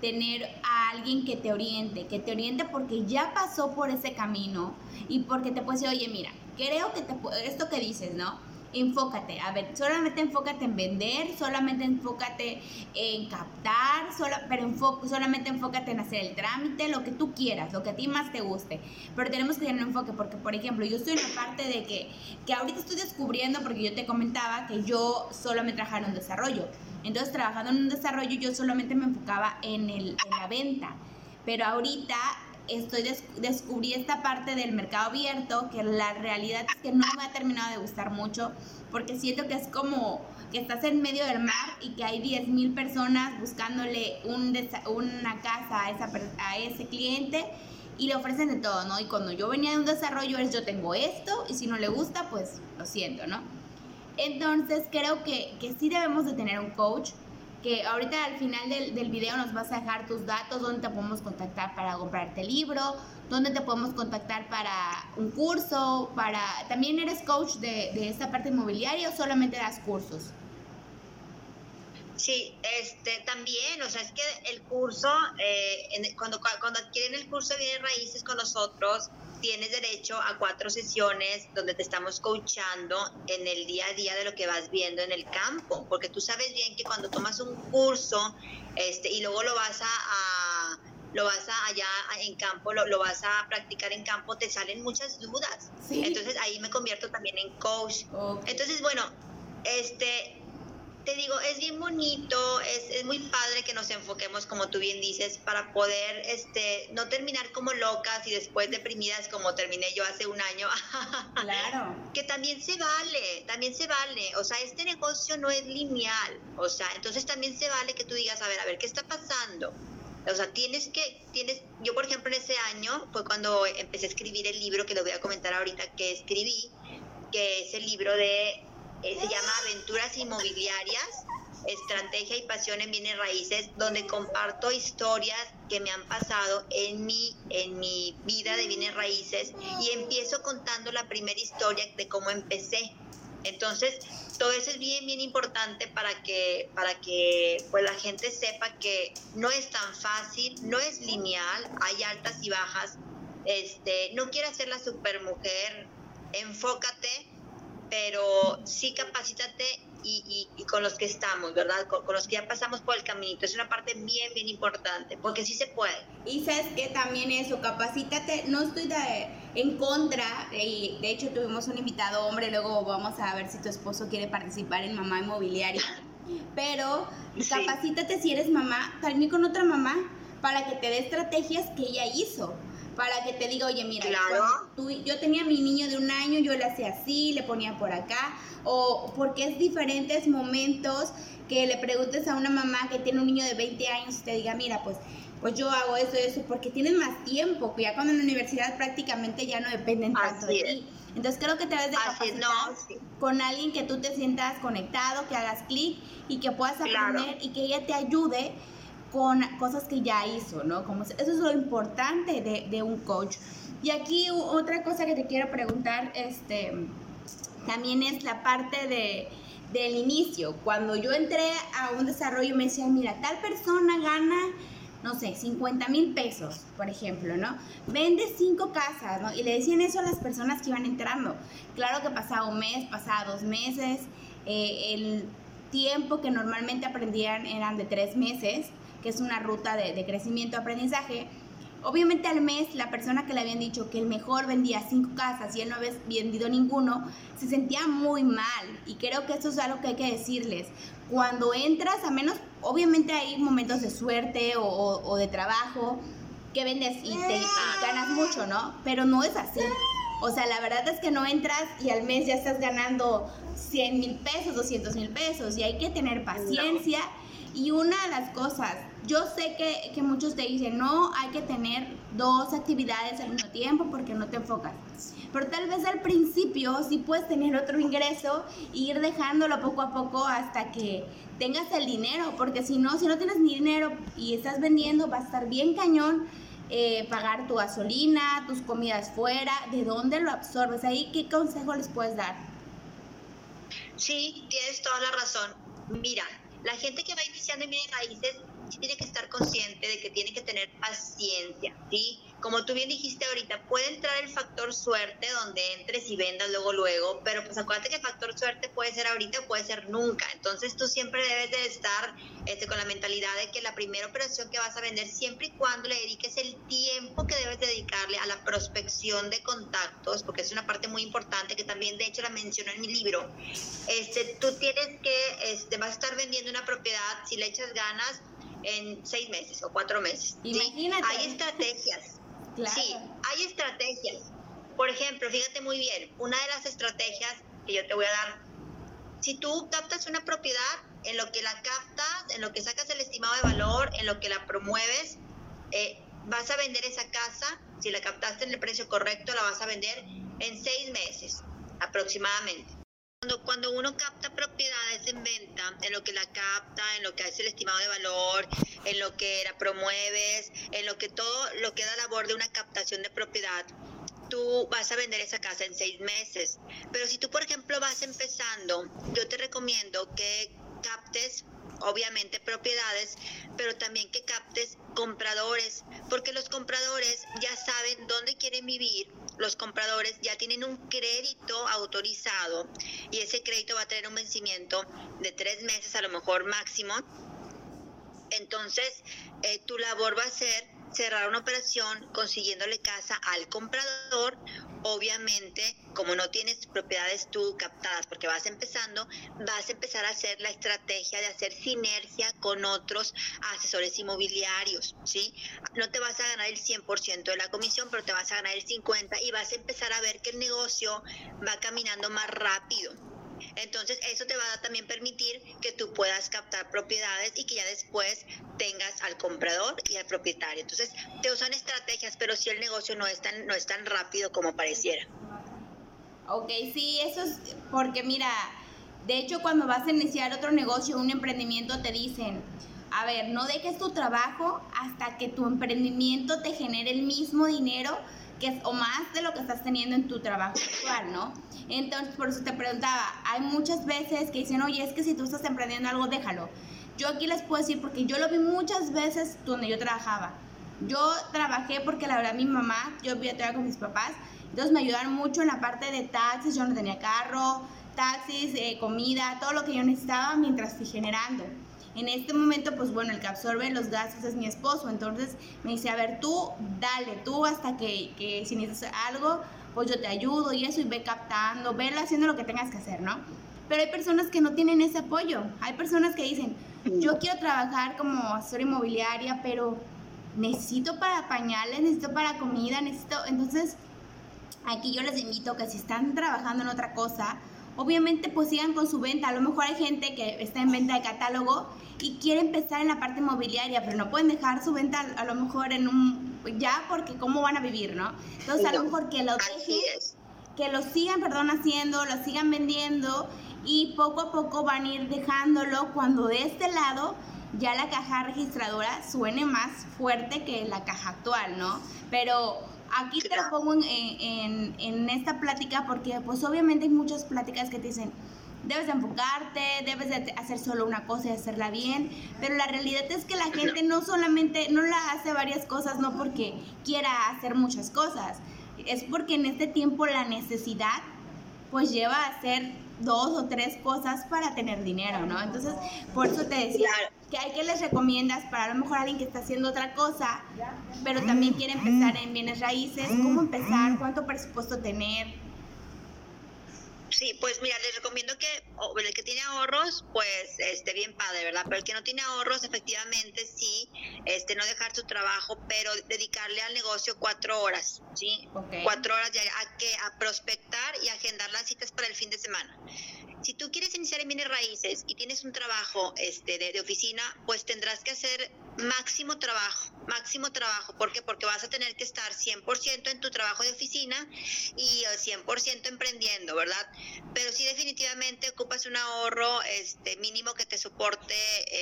tener a alguien que te oriente, que te oriente porque ya pasó por ese camino y porque te puede decir, oye, mira, creo que te, esto que dices, ¿no? Enfócate, a ver, solamente enfócate en vender, solamente enfócate en captar, pero solamente enfócate en hacer el trámite, lo que tú quieras, lo que a ti más te guste. Pero tenemos que tener un enfoque porque, por ejemplo, yo estoy en la parte de que, que ahorita estoy descubriendo, porque yo te comentaba que yo solamente trabajaba en un desarrollo. Entonces, trabajando en un desarrollo, yo solamente me enfocaba en, el, en la venta. Pero ahorita estoy descubrí esta parte del mercado abierto que la realidad es que no me ha terminado de gustar mucho porque siento que es como que estás en medio del mar y que hay 10.000 personas buscándole un una casa a, esa, a ese cliente y le ofrecen de todo, ¿no? Y cuando yo venía de un desarrollo es yo tengo esto y si no le gusta, pues lo siento, ¿no? Entonces creo que, que sí debemos de tener un coach que ahorita al final del, del, video nos vas a dejar tus datos, dónde te podemos contactar para comprarte el libro, dónde te podemos contactar para un curso, para... ¿También eres coach de, de esta parte inmobiliaria o solamente das cursos? Sí, este, también, o sea, es que el curso, eh, cuando, cuando adquieren el curso de bienes raíces con nosotros, tienes derecho a cuatro sesiones donde te estamos coachando en el día a día de lo que vas viendo en el campo, porque tú sabes bien que cuando tomas un curso este, y luego lo vas a, lo vas a allá en campo, lo, lo, vas a practicar en campo, te salen muchas dudas. Entonces ahí me convierto también en coach. Entonces, bueno, este, te digo, es bien bonito, es, es, muy padre que nos enfoquemos, como tú bien dices, para poder este, no terminar como locas y después deprimidas como terminé yo hace un año. Claro. que también se vale, también se vale. O sea, este negocio no es lineal. O sea, entonces también se vale que tú digas, a ver, a ver, ¿qué está pasando? O sea, tienes que, tienes, yo por ejemplo en ese año fue cuando empecé a escribir el libro que lo voy a comentar ahorita que escribí, que es el libro de eh, se llama Aventuras Inmobiliarias, Estrategia y Pasión en Bienes Raíces, donde comparto historias que me han pasado en mi, en mi vida de bienes raíces y empiezo contando la primera historia de cómo empecé. Entonces, todo eso es bien, bien importante para que, para que pues, la gente sepa que no es tan fácil, no es lineal, hay altas y bajas. Este, no quiero ser la supermujer enfócate, pero sí capacítate y, con los que estamos, ¿verdad? Con, los que ya pasamos por el caminito. Es una parte bien, bien importante, porque sí se puede. Y sabes que también eso, capacítate. No estoy de, en contra, y de hecho tuvimos un invitado hombre, luego vamos a ver si tu esposo quiere participar en Mamá Inmobiliaria. Pero capacítate si eres mamá, también con otra mamá, para que te dé estrategias que ella hizo para que te diga, oye, mira, tú, yo tenía mi niño de un año, yo le hacía así, le ponía por acá, o porque es diferentes momentos que le preguntes a una mamá que tiene un niño de 20 años y te diga, mira, pues pues yo hago eso, eso, porque tienes más tiempo, que ya cuando en la universidad prácticamente ya no dependen tanto de ti. Entonces creo que te debes de capacitar con alguien que tú te sientas conectado, que hagas clic y que puedas aprender y que ella te ayude con cosas que ya hizo, ¿no? Como, eso es lo importante de, un coach. Y aquí otra cosa que te quiero preguntar, este, también es la parte de, del inicio. Cuando yo entré a un desarrollo me decían, mira, tal persona gana, no sé, 50 mil pesos, por ejemplo, ¿no? Vende cinco casas, ¿no? Y le decían eso a las personas que iban entrando. Claro que pasaba un mes, pasaba dos meses, eh, el tiempo que normalmente aprendían eran de tres meses que es una ruta de, de crecimiento-aprendizaje, Obviamente al mes la persona que le habían dicho que el mejor vendía cinco casas y él no había vendido ninguno, se sentía muy mal. Y creo que eso es algo que hay que decirles. Cuando entras, a menos, obviamente hay momentos de suerte o, o, de trabajo que vendes y te ganas mucho, ¿no? Pero no es así. O sea, la verdad es que no entras y al mes ya estás ganando 100 mil pesos, 200 mil pesos. Y hay que tener paciencia. Y una de las cosas, yo sé que, que, muchos te dicen, no, hay que tener dos actividades al mismo tiempo porque no te enfocas. Pero tal vez al principio sí puedes tener otro ingreso e ir dejándolo poco a poco hasta que tengas el dinero, porque si no, si no tienes ni dinero y estás vendiendo, va a estar bien cañón eh, pagar tu gasolina, tus comidas fuera, ¿de dónde lo absorbes? Ahí, ¿qué consejo les puedes dar? Sí, tienes toda la razón. Mira, la gente que va iniciando en bienes raíces tiene que estar consciente de que tiene que tener paciencia, ¿sí? Como tú bien dijiste ahorita, puede entrar el factor suerte donde entres y vendas luego, luego, pero pues acuérdate que el factor suerte puede ser ahorita o puede ser nunca. Entonces tú siempre debes de estar este, con la mentalidad de que la primera operación que vas a vender, siempre y cuando le dediques el tiempo que debes dedicarle a la prospección de contactos, porque es una parte muy importante que también de hecho la menciono en mi libro, este, tú tienes que, este, vas a estar vendiendo una propiedad, si le echas ganas, en seis meses o cuatro meses. Imagínate. Hay estrategias. Sí, hay estrategias. Por ejemplo, fíjate muy bien, una de las estrategias que yo te voy a dar, si tú captas una propiedad, en lo que la captas, en lo que sacas el estimado de valor, en lo que la promueves, eh, vas a vender esa casa, si la captaste en el precio correcto, la vas a vender en seis meses aproximadamente. Cuando, cuando uno capta propiedades en venta, en lo que la capta, en lo que hace el estimado de valor, en lo que la promueves, en lo que todo lo que da labor de una captación de propiedad, tú vas a vender esa casa en seis meses. Pero si tú, por ejemplo, vas empezando, yo te recomiendo que captes obviamente propiedades, pero también que captes compradores, porque los compradores ya saben dónde quieren vivir, los compradores ya tienen un crédito autorizado y ese crédito va a tener un vencimiento de tres meses a lo mejor máximo. Entonces, eh, tu labor va a ser cerrar una operación consiguiéndole casa al comprador. Obviamente, como no tienes propiedades tú captadas porque vas empezando, vas a empezar a hacer la estrategia de hacer sinergia con otros asesores inmobiliarios, ¿sí? No te vas a ganar el 100% de la comisión, pero te vas a ganar el 50% y vas a empezar a ver que el negocio va caminando más rápido. Entonces, eso te va a también permitir que tú puedas captar propiedades y que ya después tengas al comprador y al propietario. Entonces, te usan estrategias, pero si el negocio no es tan, no es tan rápido como pareciera. Ok, sí, eso es porque mira, de hecho cuando vas a iniciar otro negocio, un emprendimiento, te dicen, a ver, no dejes tu trabajo hasta que tu emprendimiento te genere el mismo dinero o más de lo que estás teniendo en tu trabajo actual, ¿no? Entonces, por eso te preguntaba, hay muchas veces que dicen, oye, es que si tú estás emprendiendo algo, déjalo. Yo aquí les puedo decir, porque yo lo vi muchas veces donde yo trabajaba. Yo trabajé porque la verdad mi mamá, yo vivía todavía con mis papás, Entonces me ayudaron mucho en la parte de taxis, yo no tenía carro, taxis, eh, comida, todo lo que yo necesitaba mientras fui generando. En este momento, pues bueno, el que absorbe los gastos es mi esposo, entonces me dice, a ver, tú, dale, tú hasta que, que si necesitas algo, pues yo te ayudo y eso, y ve captando, ve haciendo lo que tengas que hacer, ¿no? Pero hay personas que no tienen ese apoyo, hay personas que dicen, yo quiero trabajar como asesora inmobiliaria, pero necesito para pañales, necesito para comida, necesito, entonces, aquí yo les invito que si están trabajando en otra cosa, obviamente pues sigan con su venta. A lo mejor hay gente que está en venta de catálogo y quiere empezar en la parte inmobiliaria, pero no pueden dejar su venta a lo mejor en un ya porque cómo van a vivir, ¿no? Entonces a lo mejor que lo que lo sigan, perdón, haciendo, lo sigan vendiendo y poco a poco van a ir dejándolo cuando de este lado ya la caja registradora suene más fuerte que la caja actual, ¿no? Pero aquí te lo pongo en, en, esta plática porque pues obviamente hay muchas pláticas que te dicen, debes de enfocarte, debes de hacer solo una cosa y hacerla bien, pero la realidad es que la gente no solamente, no la hace varias cosas, no porque quiera hacer muchas cosas, es porque en este tiempo la necesidad pues lleva a hacer dos o tres cosas para tener dinero, ¿no? Entonces, por eso te decía que hay que les recomiendas para a lo mejor alguien que está haciendo otra cosa, pero también quiere empezar en bienes raíces, cómo empezar, cuánto presupuesto tener, Sí, pues mira, les recomiendo que el que tiene ahorros, pues esté bien padre, ¿verdad? Pero el que no tiene ahorros, efectivamente sí, este, no dejar su trabajo, pero dedicarle al negocio cuatro horas, ¿sí? Cuatro horas ya a, que, a prospectar y agendar las citas para el fin de semana. Si tú quieres iniciar en bienes raíces y tienes un trabajo este, de, de oficina, pues tendrás que hacer máximo trabajo, máximo trabajo. ¿Por qué? Porque vas a tener que estar 100% en tu trabajo de oficina y 100% eh, emprendiendo, ¿verdad? Pero sí definitivamente ocupas un ahorro este, mínimo que te soporte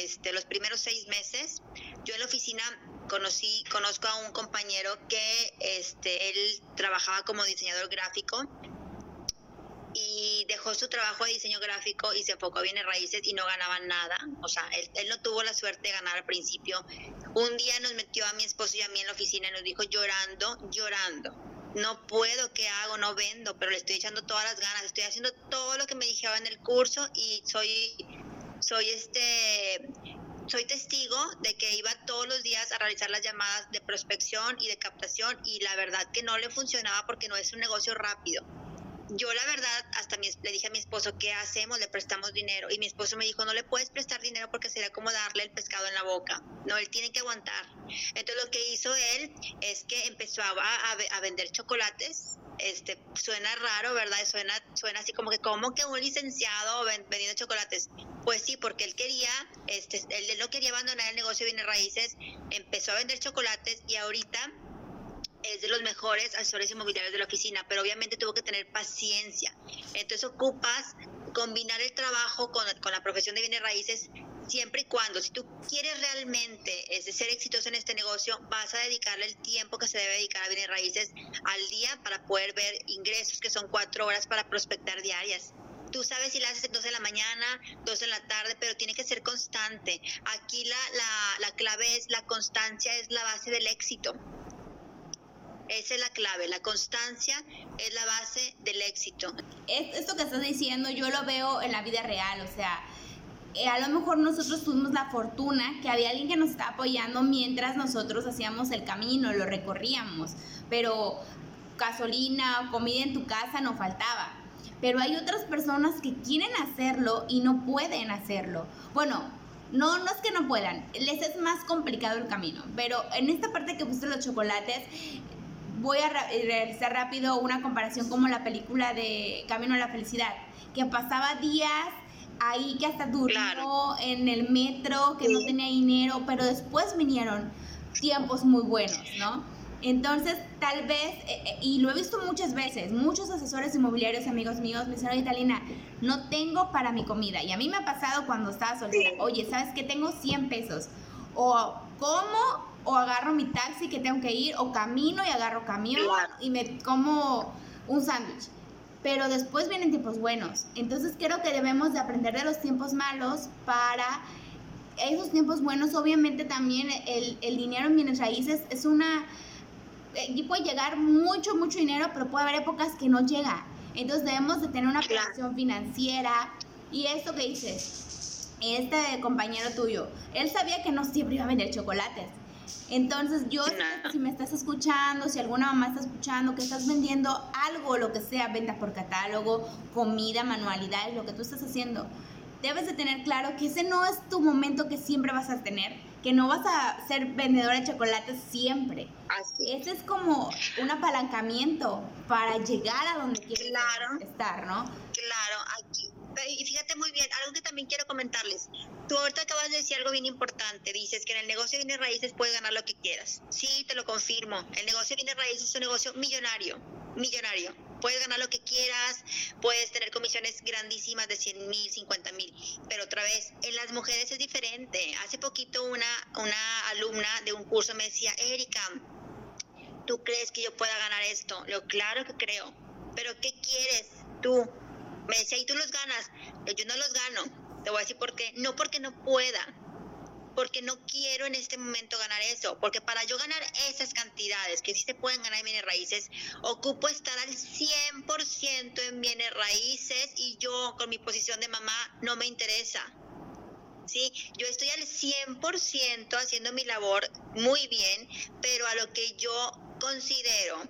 este, los primeros seis meses. Yo en la oficina conocí, conozco a un compañero que este, él trabajaba como diseñador gráfico y dejó su trabajo de diseño gráfico y se enfocó bien en raíces y no ganaba nada. O sea, él, no tuvo la suerte de ganar al principio. Un día nos metió a mi esposo y a mí en la oficina y nos dijo llorando, llorando. No puedo, ¿qué hago? No vendo, pero le estoy echando todas las ganas, estoy haciendo todo lo que me dijeron en el curso y soy, soy este, soy testigo de que iba todos los días a realizar las llamadas de prospección y de captación y la verdad que no le funcionaba porque no es un negocio rápido yo la verdad hasta le dije a mi esposo, ¿qué hacemos? Le prestamos dinero. Y mi esposo me dijo, no le puedes prestar dinero porque sería como darle el pescado en la boca. No, él tiene que aguantar. Entonces lo que hizo él es que empezó a, a, vender chocolates. Este, suena raro, ¿verdad? Suena, suena así como que, como que un licenciado vendiendo chocolates? Pues sí, porque él quería, este, él no quería abandonar el negocio de bienes raíces, empezó a vender chocolates y ahorita es de los mejores asesores inmobiliarios de la oficina, pero obviamente tuvo que tener paciencia. Entonces ocupas combinar el trabajo con, la profesión de bienes raíces siempre y cuando, si tú quieres realmente es ser exitoso en este negocio, vas a dedicarle el tiempo que se debe dedicar a bienes raíces al día para poder ver ingresos que son cuatro horas para prospectar diarias. Tú sabes si la haces dos en la mañana, dos en la tarde, pero tiene que ser constante. Aquí la, la, la clave es la constancia, es la base del éxito. Esa es la clave, la constancia es la base del éxito. Esto que estás diciendo yo lo veo en la vida real, o sea, eh, a lo mejor nosotros tuvimos la fortuna que había alguien que nos estaba apoyando mientras nosotros hacíamos el camino, lo recorríamos, pero gasolina o comida en tu casa no faltaba. Pero hay otras personas que quieren hacerlo y no pueden hacerlo. Bueno, no, no es que no puedan, les es más complicado el camino, pero en esta parte que puse los chocolates, voy a realizar rápido una comparación como la película de Camino a la Felicidad, que pasaba días ahí que hasta durmió en el metro, que no tenía dinero, pero después vinieron tiempos muy buenos, ¿no? Entonces, tal vez, eh, eh, y lo he visto muchas veces, muchos asesores inmobiliarios, amigos míos, me dicen, oye, Talina, no tengo para mi comida. Y a mí me ha pasado cuando estaba soltera, oye, ¿sabes qué? Tengo 100 pesos. O, ¿cómo? O agarro mi taxi que tengo que ir, o camino y agarro camión y me como un sándwich. Pero después vienen tiempos buenos. Entonces creo que debemos de aprender de los tiempos malos para esos tiempos buenos. Obviamente también el, el dinero en bienes raíces es una eh, puede llegar mucho, mucho dinero, pero puede haber épocas que no llega. Entonces debemos de tener una planeación financiera. Y esto que dices, este compañero tuyo, él sabía que no siempre iba a vender chocolates. Entonces yo, si me estás escuchando, si alguna mamá está escuchando, que estás vendiendo algo, lo que sea, venta por catálogo, comida, manualidades, lo que tú estás haciendo, debes de tener claro que ese no es tu momento que siempre vas a tener, que no vas a ser vendedora de chocolates siempre. Así. Ese es como un apalancamiento para llegar a donde quieres estar, ¿no? Claro, aquí y fíjate muy bien, algo que también quiero comentarles. Tú ahorita acabas de decir algo bien importante. Dices que en el negocio de bienes raíces puedes ganar lo que quieras. Sí, te lo confirmo. El negocio de bienes raíces es un negocio millonario. Millonario. Puedes ganar lo que quieras, puedes tener comisiones grandísimas de 100 mil, 50 mil. Pero otra vez, en las mujeres es diferente. Hace poquito una, una alumna de un curso me decía, Erika, ¿tú crees que yo pueda ganar esto? Lo claro que creo. Pero ¿qué quieres tú? Me decía, ¿y tú los ganas? Yo no los gano. Te voy a decir por qué. No porque no pueda, porque no quiero en este momento ganar eso, porque para yo ganar esas cantidades que sí se pueden ganar en bienes raíces, ocupo estar al 100% en bienes raíces y yo con mi posición de mamá no me interesa. ¿Sí? Yo estoy al 100% haciendo mi labor muy bien, pero a lo que yo considero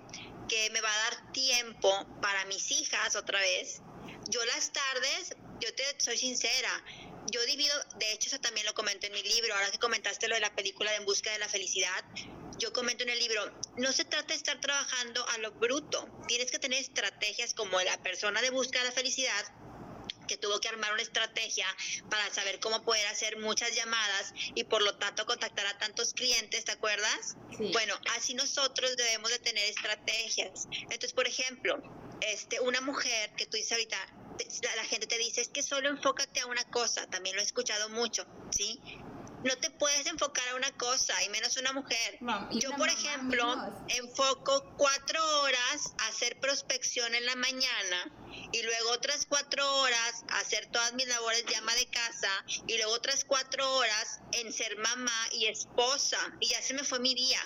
que me va a dar tiempo para mis hijas otra vez, yo las tardes, yo te soy sincera, yo divido, de hecho eso también lo comento en mi libro, ahora que comentaste lo de la película de En Busca de la Felicidad, yo comento en el libro, no se trata de estar trabajando a lo bruto, tienes que tener estrategias como la persona de Busca de la Felicidad, que tuvo que armar una estrategia para saber cómo poder hacer muchas llamadas y por lo tanto contactar a tantos clientes, ¿te acuerdas? Bueno, así nosotros debemos de tener estrategias. Entonces, por ejemplo, este, una mujer que tú dices ahorita, la, gente te dice, es que solo enfócate a una cosa, también lo he escuchado mucho, ¿sí? No te puedes enfocar a una cosa, y menos una mujer. Yo, por ejemplo, enfoco cuatro horas a hacer prospección en la mañana y luego otras cuatro horas a hacer todas mis labores de ama de casa y luego otras cuatro horas en ser mamá y esposa y ya se me fue mi día.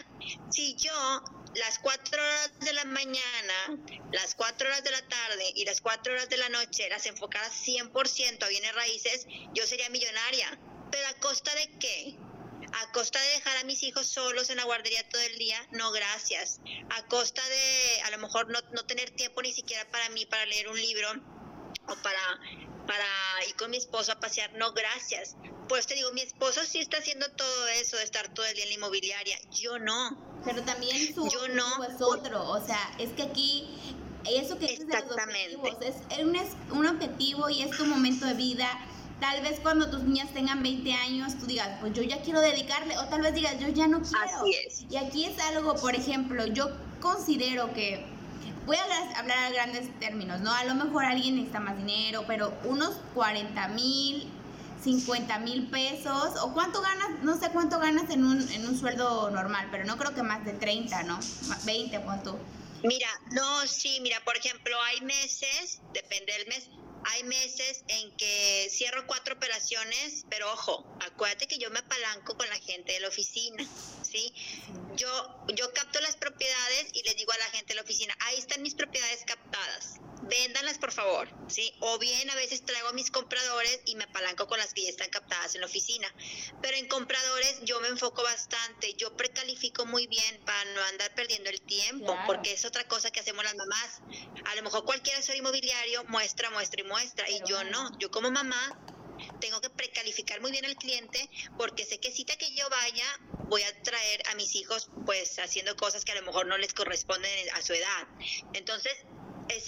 Si yo las cuatro horas de la mañana, las cuatro horas de la tarde y las cuatro horas de la noche las enfocara 100% a bienes raíces, yo sería millonaria. ¿Pero a costa de qué? ¿A costa de dejar a mis hijos solos en la guardería todo el día? No, gracias. ¿A costa de a lo mejor no, no tener tiempo ni siquiera para mí, para leer un libro o para para ir con mi esposo a pasear, no, gracias. Pues te digo, mi esposo sí está haciendo todo eso de estar todo el día en la inmobiliaria, yo no. Pero también su yo no. es otro, o sea, es que aquí eso que es de los objetivos, es un, es un objetivo y es tu momento de vida. Tal vez cuando tus niñas tengan 20 años, tú digas, pues yo ya quiero dedicarle, o tal vez digas, yo ya no quiero. Así es. Y aquí es algo, por ejemplo, yo considero que voy a hablar a grandes términos, ¿no? A lo mejor alguien necesita más dinero, pero unos 40 mil, 50 mil pesos, o cuánto ganas, no sé cuánto ganas en un, en un sueldo normal, pero no creo que más de 30, ¿no? 20, ¿cuánto? Mira, no, sí, mira, por ejemplo, hay meses, depende del mes, hay meses en que cierro cuatro operaciones, pero ojo, acuérdate que yo me apalanco con la gente de la oficina, ¿sí? Yo, yo capto las propiedades y les digo a la gente de la oficina, ahí están mis propiedades captadas véndanlas por favor, ¿sí? O bien a veces traigo a mis compradores y me apalanco con las que ya están captadas en la oficina. Pero en compradores yo me enfoco bastante, yo precalifico muy bien para no andar perdiendo el tiempo, porque es otra cosa que hacemos las mamás. A lo mejor cualquier asesor inmobiliario muestra, muestra y muestra, y yo no, yo como mamá tengo que precalificar muy bien al cliente porque sé que cita que yo vaya voy a traer a mis hijos pues haciendo cosas que a lo mejor no les corresponden a su edad. Entonces,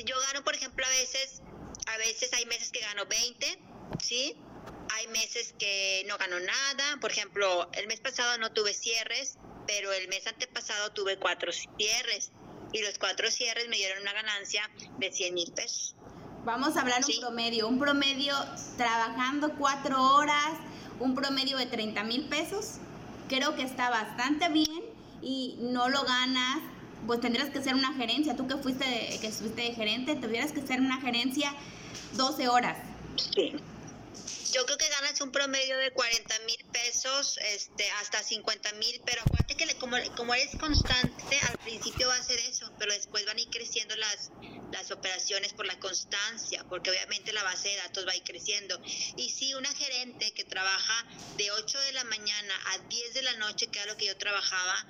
yo gano, por ejemplo, a veces, a veces hay meses que gano 20, ¿sí? Hay meses que no gano nada. Por ejemplo, el mes pasado no tuve cierres, pero el mes antepasado tuve cuatro cierres. Y los cuatro cierres me dieron una ganancia de 100 mil pesos. Vamos a hablar un promedio. Un promedio trabajando cuatro horas, un promedio de 30 mil pesos. Creo que está bastante bien y no lo ganas pues tendrías que ser una gerencia. Tú que fuiste, que fuiste de gerente, tuvieras que ser una gerencia 12 horas. Sí. Yo creo que ganas un promedio de 40 mil pesos este, hasta 50 mil, pero acuérdate que como, como eres constante, al principio va a ser eso, pero después van a ir creciendo las, las operaciones por la constancia, porque obviamente la base de datos va a ir creciendo. Y si una gerente que trabaja de 8 de la mañana a 10 de la noche, que era lo que yo trabajaba,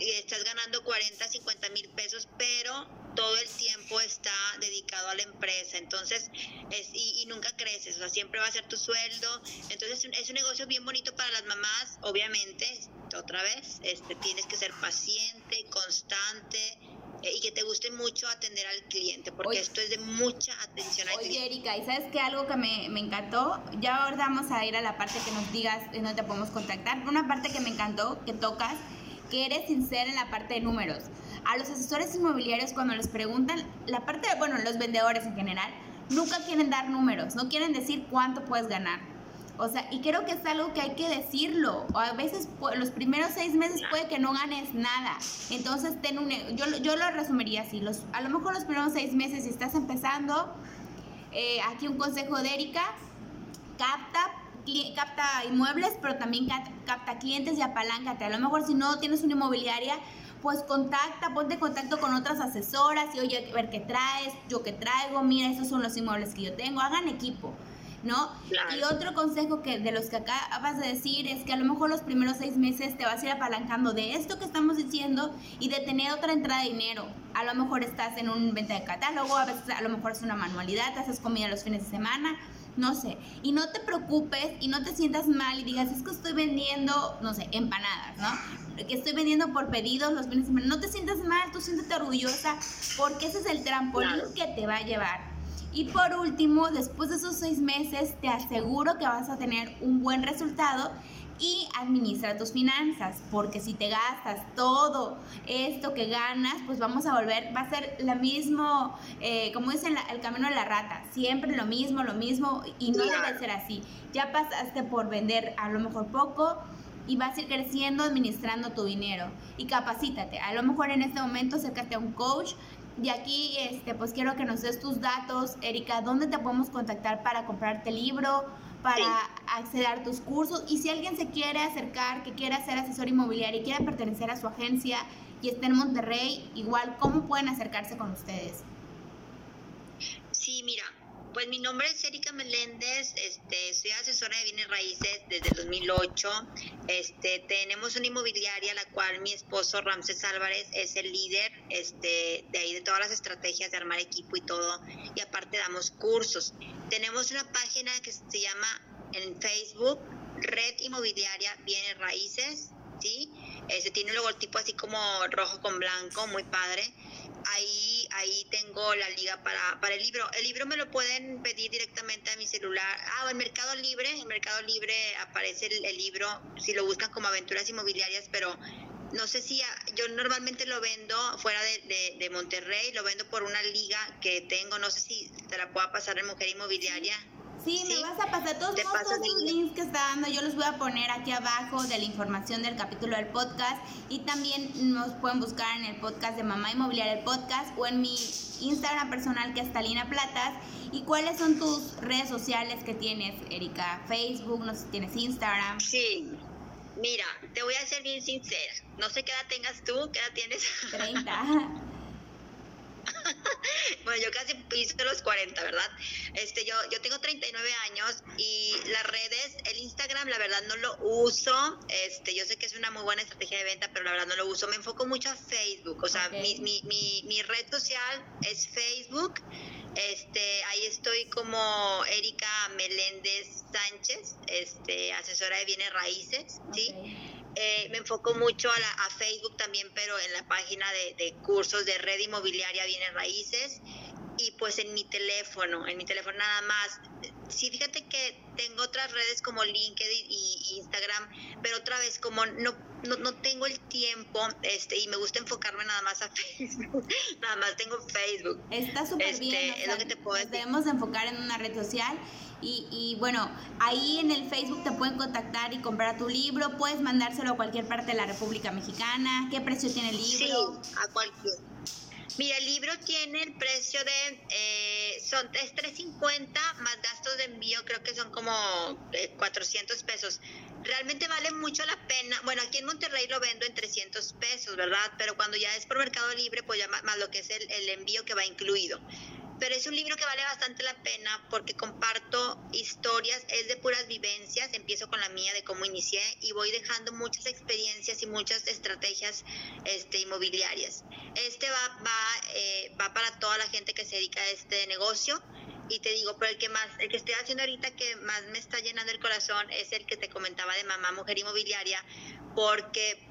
y estás ganando 40, 50 mil pesos, pero todo el tiempo está dedicado a la empresa, entonces, es, y, nunca creces, o sea, siempre va a ser tu sueldo, entonces es un negocio bien bonito para las mamás, obviamente, otra vez, este, tienes que ser paciente, constante, eh, y que te guste mucho atender al cliente, porque esto es de mucha atención al cliente. Oye, Erika, ¿y sabes qué? Algo que me, me, encantó, ya ahora vamos a ir a la parte que nos digas en dónde te podemos contactar, una parte que me encantó, que tocas, que eres sincera en la parte de números a los asesores inmobiliarios cuando les preguntan, la parte de, bueno, los vendedores en general, nunca quieren dar números, no quieren decir cuánto puedes ganar. O sea, y creo que es algo que hay que decirlo. O a veces los primeros seis meses puede que no ganes nada. Entonces, ten un, yo, yo lo resumiría así. Los, a lo mejor los primeros seis meses, si estás empezando, eh, aquí un consejo de Erika, capta capta inmuebles, pero también capta clientes y apaláncate. A lo mejor si no tienes una inmobiliaria, pues contacta, ponte en contacto con otras asesoras y oye, a ver qué traes, yo qué traigo, mira, esos son los inmuebles que yo tengo, hagan equipo. ¿No? Y otro consejo que de los que acabas de decir es que a lo mejor los primeros seis meses te vas a ir apalancando de esto que estamos diciendo y de tener otra entrada de dinero. A lo mejor estás en un venta de catálogo, a veces a lo mejor es una manualidad, te haces comida los fines de semana, no sé. Y no te preocupes y no te sientas mal y digas, es que estoy vendiendo, no sé, empanadas, ¿no? Que estoy vendiendo por pedidos los fines de semana. No te sientas mal, tú siéntete orgullosa porque ese es el trampolín que te va a llevar. Y por último, después de esos seis meses, te aseguro que vas a tener un buen resultado y administra tus finanzas, porque si te gastas todo esto que ganas, pues vamos a volver, va a ser lo mismo, eh, como dicen, el camino de la rata, siempre lo mismo, lo mismo, y no debe ser así. Ya pasaste por vender a lo mejor poco, y vas a ir creciendo administrando tu dinero y capacítate. A lo mejor en este momento acércate a un coach y aquí este pues quiero que nos des tus datos, Erika, ¿dónde te podemos contactar para comprarte libro? Para acceder a tus cursos. Y si alguien se quiere acercar, que quiera ser asesor inmobiliario y quiere pertenecer a su agencia y está en Monterrey, igual, ¿cómo pueden acercarse con ustedes? Sí, mira, pues mi nombre es Erika Meléndez, este, soy asesora de bienes raíces desde el 2008. Este, tenemos una inmobiliaria la cual mi esposo Ramses Álvarez es el líder este, de ahí de todas las estrategias de armar equipo y todo. Y aparte damos cursos. Tenemos una página que se llama en Facebook Red Inmobiliaria Bienes Raíces, ¿sí? Este tiene un logotipo así como rojo con blanco, muy padre ahí, ahí tengo la liga para, para el libro. El libro me lo pueden pedir directamente a mi celular. Ah, en Mercado Libre, en Mercado Libre aparece el, libro, si lo buscan como aventuras inmobiliarias, pero no sé si yo normalmente lo vendo fuera de, de, Monterrey, lo vendo por una liga que tengo, no sé si te la pueda pasar en Mujer Inmobiliaria. Sí, me vas a pasar todos, los links que está dando. Yo los voy a poner aquí abajo de la información del capítulo del podcast. Y también nos pueden buscar en el podcast de Mamá Inmobiliaria el podcast o en mi Instagram personal que es Talina Platas. ¿Y cuáles son tus redes sociales que tienes, Erika? Facebook, no sé si tienes Instagram. Sí. Mira, te voy a ser bien sincera. No sé qué edad tengas tú, qué edad tienes. 30. bueno, yo casi piso los 40, ¿verdad? Este, yo, yo tengo 39 años y las redes, el Instagram, la verdad no lo uso. Este, yo sé que es una muy buena estrategia de venta, pero la verdad no lo uso. Me enfoco mucho a Facebook. O sea, mi, mi, mi, mi, red social es Facebook. Este, ahí estoy como Erika Meléndez Sánchez, este, asesora de bienes raíces, ¿sí? Eh, me enfoco mucho a, la, a, Facebook también, pero en la página de, cursos de red inmobiliaria bienes raíces y pues en mi teléfono, en mi teléfono nada más. Sí, fíjate que tengo otras redes como LinkedIn y, Instagram, pero otra vez como no, no, tengo el tiempo este y me gusta enfocarme nada más a Facebook, nada más tengo Facebook. Está súper bien. Este, es lo que te puedo Debemos enfocar en una red social y, bueno, ahí en el Facebook te pueden contactar y comprar tu libro. Puedes mandárselo a cualquier parte de la República Mexicana. ¿Qué precio tiene el libro? Sí, a cualquier. Mira, el libro tiene el precio de, eh, son, es 3.50 más gastos de envío creo que son como 400 eh, pesos. Realmente vale mucho la pena. Bueno, aquí en Monterrey lo vendo en 300 pesos, ¿verdad? Pero cuando ya es por Mercado Libre, pues ya más, lo que es el, el envío que va incluido pero es un libro que vale bastante la pena porque comparto historias, es de puras vivencias, empiezo con la mía de cómo inicié y voy dejando muchas experiencias y muchas estrategias este, inmobiliarias. Este va, va, eh, va para toda la gente que se dedica a este negocio y te digo, pero el que más, el que estoy haciendo ahorita que más me está llenando el corazón es el que te comentaba de mamá mujer inmobiliaria, porque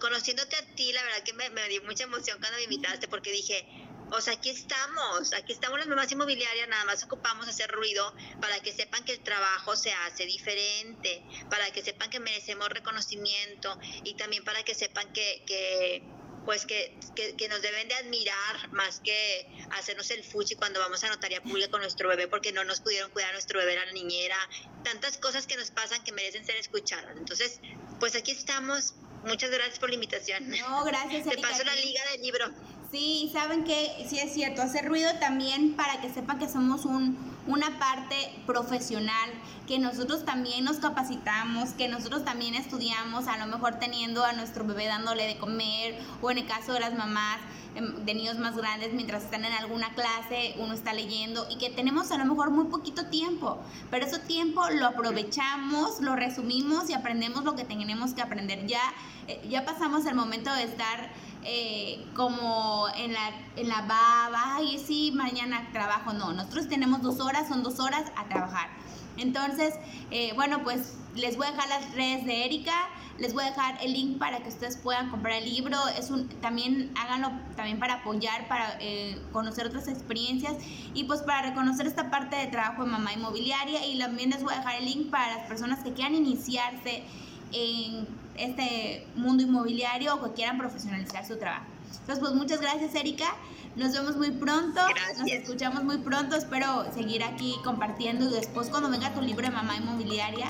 conociéndote a ti, la verdad que me, me dio mucha emoción cuando me invitaste porque dije, o sea, aquí estamos, aquí estamos las mamás inmobiliarias, nada más ocupamos hacer ruido para que sepan que el trabajo se hace diferente, para que sepan que merecemos reconocimiento y también para que sepan que, que pues que, que, nos deben de admirar más que hacernos el fuchi cuando vamos a notaría pública con nuestro bebé porque no nos pudieron cuidar a nuestro bebé, a la niñera, tantas cosas que nos pasan que merecen ser escuchadas. Entonces, pues aquí estamos. Muchas gracias por la invitación. No, gracias. Te paso la liga del libro. Sí, saben que sí es cierto, hacer ruido también para que sepan que somos un, una parte profesional, que nosotros también nos capacitamos, que nosotros también estudiamos, a lo mejor teniendo a nuestro bebé dándole de comer, o en el caso de las mamás de niños más grandes, mientras están en alguna clase, uno está leyendo y que tenemos a lo mejor muy poquito tiempo, pero ese tiempo lo aprovechamos, lo resumimos y aprendemos lo que tenemos que aprender. Ya, eh, ya pasamos el momento de estar eh, como en la, en la baba, ay, sí, mañana trabajo. No, nosotros tenemos dos horas, son dos horas a trabajar. Entonces, eh, bueno, pues les voy a dejar las redes de Erika, les voy a dejar el link para que ustedes puedan comprar el libro. Es un, también háganlo también para apoyar, para eh, conocer otras experiencias y pues para reconocer esta parte de trabajo de mamá inmobiliaria. Y también les voy a dejar el link para las personas que quieran iniciarse en este mundo inmobiliario o que quieran profesionalizar su trabajo. Entonces, pues muchas gracias, Erika. Nos vemos muy pronto. Nos escuchamos muy pronto. Espero seguir aquí compartiendo y después cuando venga tu libro de mamá inmobiliaria,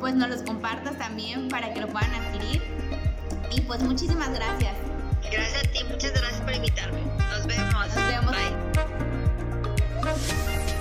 pues nos los compartas también para que lo puedan adquirir. Y pues muchísimas gracias. Gracias a ti, muchas gracias por invitarme. Nos vemos. Nos vemos. Bye.